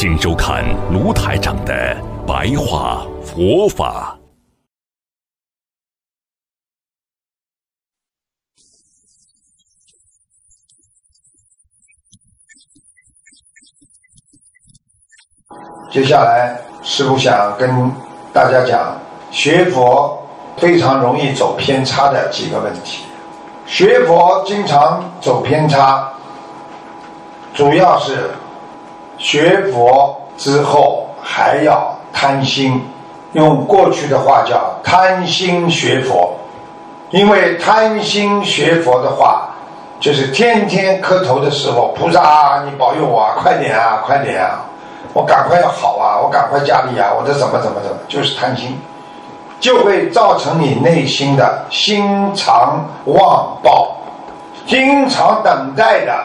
请收看卢台长的白话佛法。接下来，师傅想跟大家讲，学佛非常容易走偏差的几个问题。学佛经常走偏差。主要是学佛之后还要贪心，用过去的话叫贪心学佛。因为贪心学佛的话，就是天天磕头的时候，菩萨啊，你保佑我，啊，快点啊，快点啊，我赶快要好啊，我赶快家里啊，我这怎么怎么怎么，就是贪心，就会造成你内心的心常妄报，经常等待的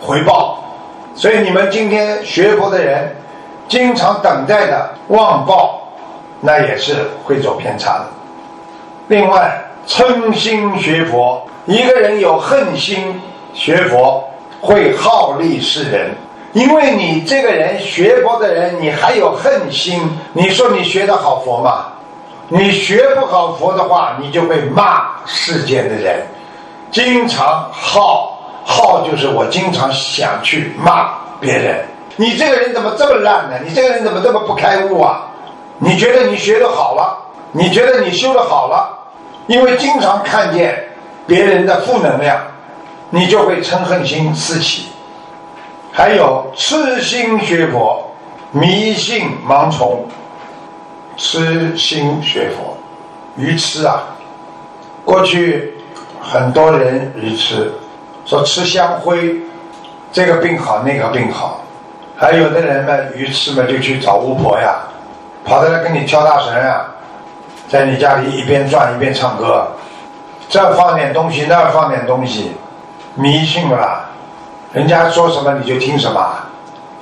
回报。所以你们今天学佛的人，经常等待的妄报，那也是会走偏差的。另外，嗔心学佛，一个人有恨心学佛，会耗力世人。因为你这个人学佛的人，你还有恨心，你说你学的好佛吗？你学不好佛的话，你就会骂世间的人，经常耗。好就是我经常想去骂别人，你这个人怎么这么烂呢？你这个人怎么这么不开悟啊？你觉得你学的好了？你觉得你修的好了？因为经常看见别人的负能量，你就会嗔恨心四起。还有痴心学佛，迷信盲从，痴心学佛，愚痴啊！过去很多人愚痴。说吃香灰，这个病好，那个病好，还有的人呢，愚痴嘛，就去找巫婆呀，跑到来跟你跳大神啊，在你家里一边转一边唱歌，这放点东西，那放点东西，迷信啦，人家说什么你就听什么，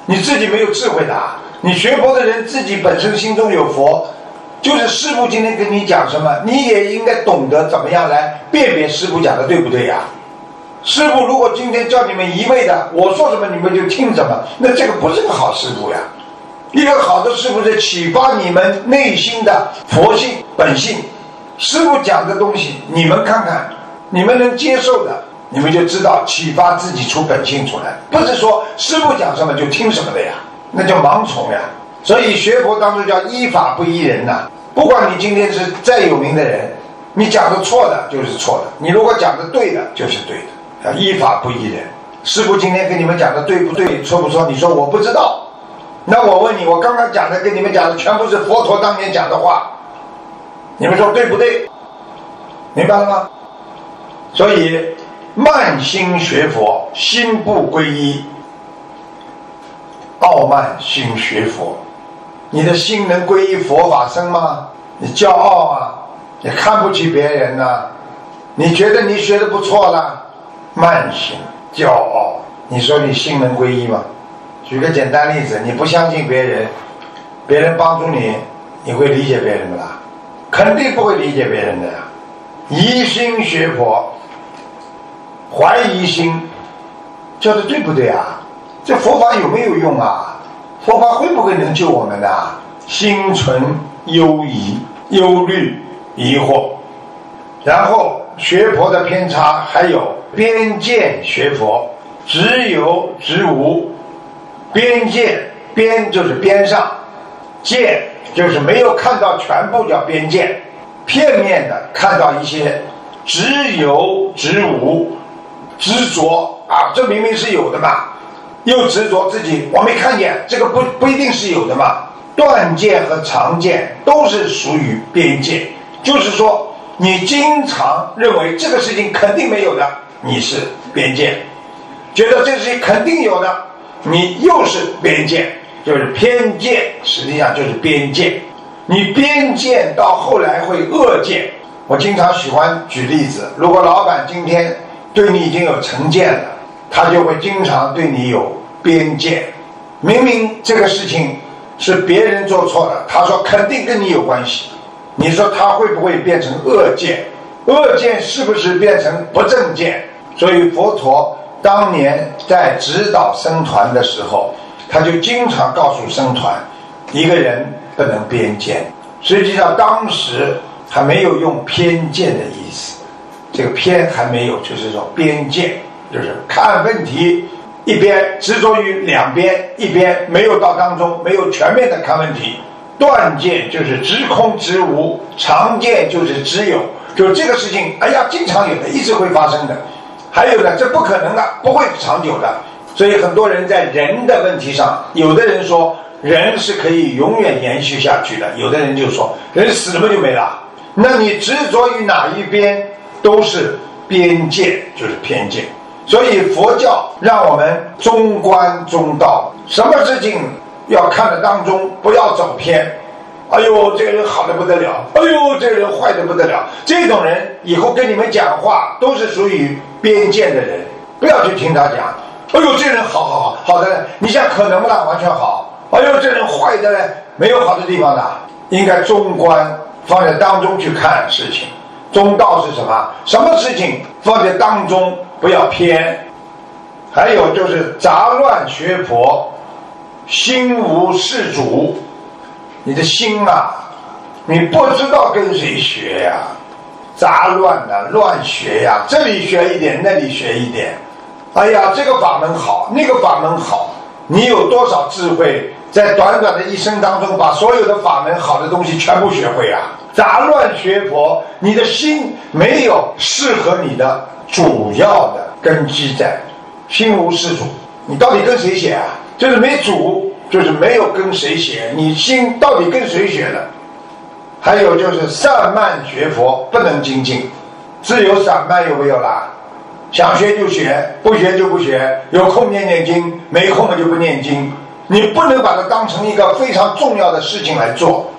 你自己没有智慧的，你学佛的人自己本身心中有佛，就是师傅今天跟你讲什么，你也应该懂得怎么样来辨别师傅讲的对不对呀。师傅，如果今天叫你们一味的我说什么你们就听什么，那这个不是个好师傅呀。一个好的师傅是启发你们内心的佛性本性。师傅讲的东西，你们看看，你们能接受的，你们就知道启发自己出本性出来。不是说师傅讲什么就听什么的呀，那叫盲从呀。所以学佛当中叫依法不依人呐。不管你今天是再有名的人，你讲的错的就是错的，你如果讲的对的就是对的。要依法不依人。师傅今天跟你们讲的对不对、错不错？你说我不知道。那我问你，我刚刚讲的跟你们讲的全部是佛陀当年讲的话，你们说对不对？明白了吗？所以慢心学佛，心不归一；傲慢心学佛，你的心能归依佛法僧吗？你骄傲啊，你看不起别人呐，你觉得你学的不错了？慢性、骄傲，你说你心能归一吗？举个简单例子，你不相信别人，别人帮助你，你会理解别人的啦？肯定不会理解别人的呀。疑心学佛，怀疑心，教的对不对啊？这佛法有没有用啊？佛法会不会能救我们呢？心存忧疑、忧虑、疑惑，然后学佛的偏差还有。边界学佛，直有直无。边界边就是边上，见就是没有看到全部叫边界，片面的看到一些，直有直无，执着啊，这明明是有的嘛，又执着自己我没看见，这个不不一定是有的嘛。断见和常见都是属于边界，就是说你经常认为这个事情肯定没有的。你是边界，觉得这事情肯定有的，你又是边界，就是偏见，实际上就是边界。你边界到后来会恶见。我经常喜欢举例子：如果老板今天对你已经有成见了，他就会经常对你有边界。明明这个事情是别人做错了，他说肯定跟你有关系。你说他会不会变成恶见？恶见是不是变成不正见？所以佛陀当年在指导僧团的时候，他就经常告诉僧团：一个人不能边见。实际上当时还没有用偏见的意思，这个偏还没有，就是说边界，就是看问题。一边执着于两边，一边没有到当中，没有全面的看问题。断见就是知空知无，常见就是知有，就这个事情，哎呀，经常有的，一直会发生的。还有呢，这不可能的，不会长久的。所以很多人在人的问题上，有的人说人是可以永远延续下去的，有的人就说人死了就没了。那你执着于哪一边，都是边界，就是偏见。所以佛教让我们中观中道，什么事情要看的当中，不要走偏。哎呦，这个人好的不得了，哎呦，这个人坏的不得了。这种人以后跟你们讲话都是属于边界的人，不要去听他讲。哎呦，这人好好好，好的，你想可能不啦？完全好。哎呦，这人坏的嘞，没有好的地方的。应该中观放在当中去看事情。中道是什么？什么事情放在当中？不要偏，还有就是杂乱学佛，心无事主。你的心啊，你不知道跟谁学呀？杂乱的乱学呀，这里学一点，那里学一点。哎呀，这个法门好，那个法门好。你有多少智慧，在短短的一生当中，把所有的法门好的东西全部学会啊？杂乱学佛，你的心没有适合你的。主要的根基在心无事主，你到底跟谁学啊？就是没主，就是没有跟谁学。你心到底跟谁学的？还有就是散漫学佛不能精进，自由散漫有没有啦？想学就学，不学就不学。有空念念经，没空就不念经。你不能把它当成一个非常重要的事情来做，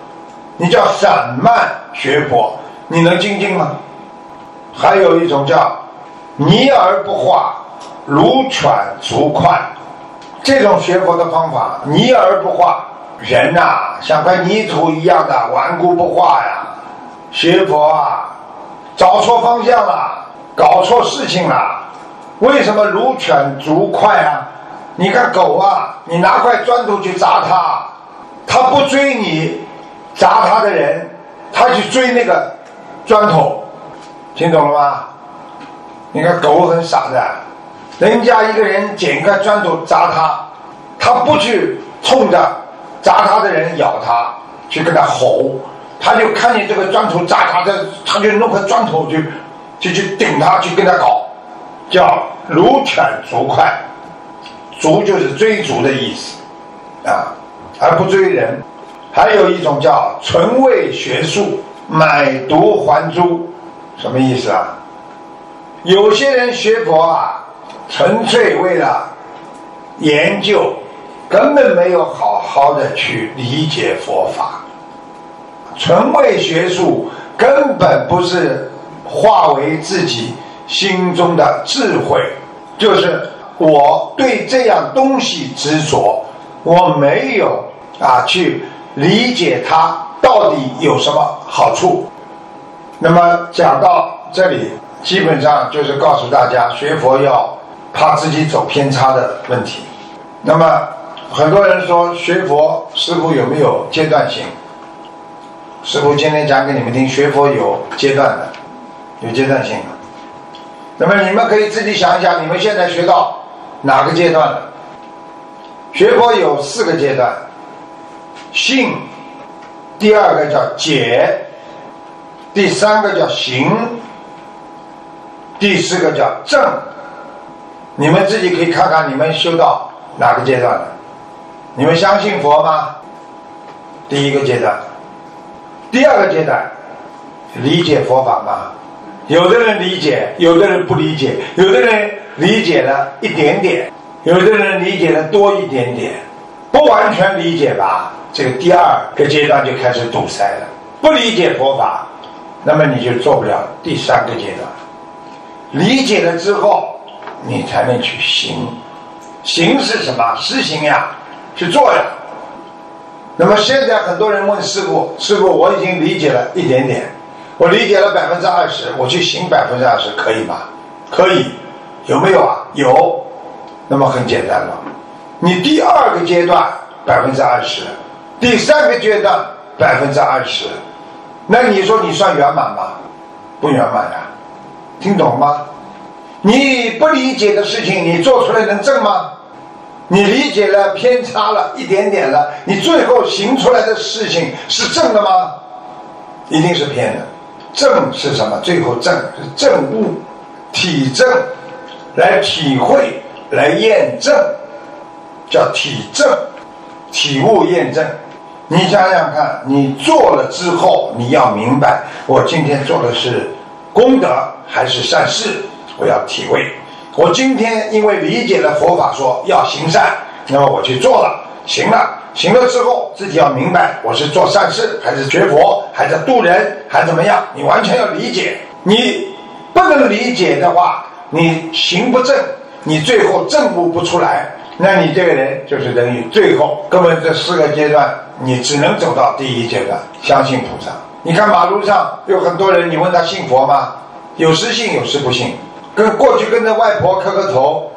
你叫散漫学佛，你能精进吗？还有一种叫。泥而不化，如犬逐快。这种学佛的方法，泥而不化，人呐像块泥土一样的顽固不化呀。学佛啊，找错方向了，搞错事情了。为什么如犬逐快啊？你看狗啊，你拿块砖头去砸它，它不追你砸它的人，它去追那个砖头，听懂了吗？你看狗很傻的，人家一个人捡个砖头砸他，他不去冲着砸他的人咬他，去跟他吼，他就看见这个砖头砸他的，他就弄块砖头就就去顶他，去跟他搞，叫如犬逐快，逐就是追逐的意思啊，而不追人。还有一种叫纯为学术，买椟还珠，什么意思啊？有些人学佛啊，纯粹为了研究，根本没有好好的去理解佛法，纯为学术，根本不是化为自己心中的智慧。就是我对这样东西执着，我没有啊去理解它到底有什么好处。那么讲到这里。基本上就是告诉大家，学佛要怕自己走偏差的问题。那么很多人说学佛，似乎有没有阶段性？师傅今天讲给你们听，学佛有阶段的，有阶段性的。那么你们可以自己想一想，你们现在学到哪个阶段了？学佛有四个阶段：信，第二个叫解，第三个叫行。第四个叫正，你们自己可以看看你们修到哪个阶段了。你们相信佛吗？第一个阶段，第二个阶段，理解佛法吗？有的人理解，有的人不理解，有的人理解了一点点，有的人理解的多一点点。不完全理解吧，这个第二个阶段就开始堵塞了。不理解佛法，那么你就做不了第三个阶段。理解了之后，你才能去行。行是什么？实行呀，去做呀。那么现在很多人问师傅：“师傅，我已经理解了一点点，我理解了百分之二十，我去行百分之二十可以吗？”可以，有没有啊？有。那么很简单了，你第二个阶段百分之二十，第三个阶段百分之二十，那你说你算圆满吗？不圆满呀，听懂吗？你不理解的事情，你做出来能正吗？你理解了偏差了一点点了，你最后行出来的事情是正的吗？一定是偏的。正是什么？最后正是正悟、体证，来体会。来验证，叫体证、体悟、验证。你想想看，你做了之后，你要明白，我今天做的是功德还是善事？我要体会。我今天因为理解了佛法，说要行善，那么我去做了，行了，行了之后，自己要明白，我是做善事，还是学佛，还是渡人，还怎么样？你完全要理解。你不能理解的话，你行不正。你最后证悟不出来，那你这个人就是等于最后根本这四个阶段，你只能走到第一阶段，相信菩萨。你看马路上有很多人，你问他信佛吗？有时信，有时不信。跟过去跟着外婆磕个头，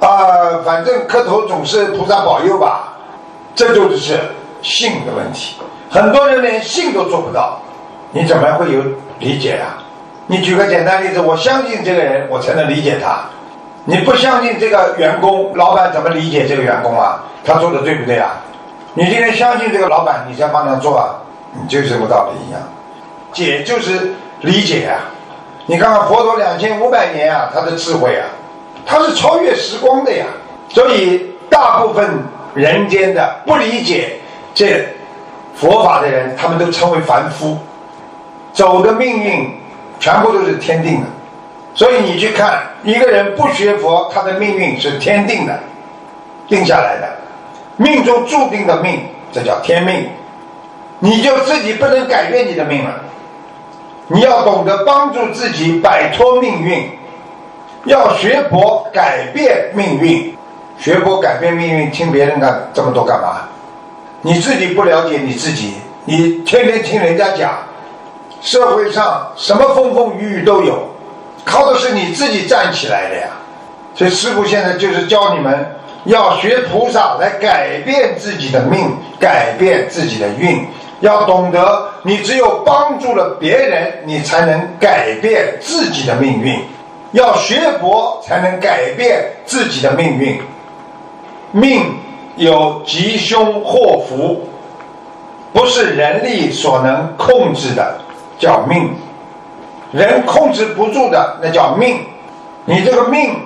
啊，反正磕头总是菩萨保佑吧，这就是信的问题。很多人连信都做不到，你怎么会有理解啊？你举个简单例子，我相信这个人，我才能理解他。你不相信这个员工，老板怎么理解这个员工啊？他做的对不对啊？你今天相信这个老板，你才帮他做啊？你就这么道理一样，解就是理解啊。你看看佛陀两千五百年啊，他的智慧啊，他是超越时光的呀。所以大部分人间的不理解这佛法的人，他们都称为凡夫，走的命运全部都是天定的。所以你去看一个人不学佛，他的命运是天定的，定下来的，命中注定的命，这叫天命。你就自己不能改变你的命了，你要懂得帮助自己摆脱命运，要学佛改变命运，学佛改变命运，听别人干这么多干嘛？你自己不了解你自己，你天天听人家讲，社会上什么风风雨雨都有。靠的是你自己站起来的呀，所以师傅现在就是教你们要学菩萨来改变自己的命，改变自己的运。要懂得，你只有帮助了别人，你才能改变自己的命运。要学佛才能改变自己的命运。命有吉凶祸福，不是人力所能控制的，叫命。人控制不住的那叫命，你这个命，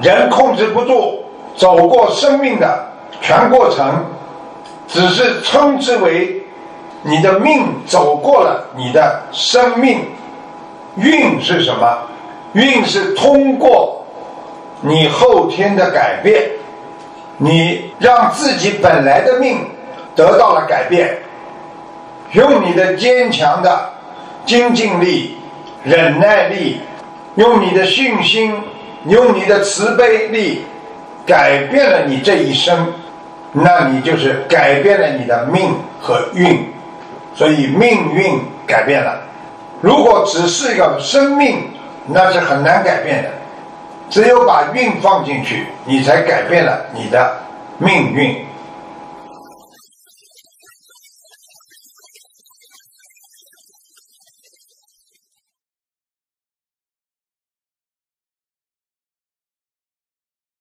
人控制不住，走过生命的全过程，只是称之为你的命走过了你的生命。运是什么？运是通过你后天的改变，你让自己本来的命得到了改变，用你的坚强的精进力。忍耐力，用你的信心，用你的慈悲力，改变了你这一生，那你就是改变了你的命和运，所以命运改变了。如果只是一个生命，那是很难改变的。只有把运放进去，你才改变了你的命运。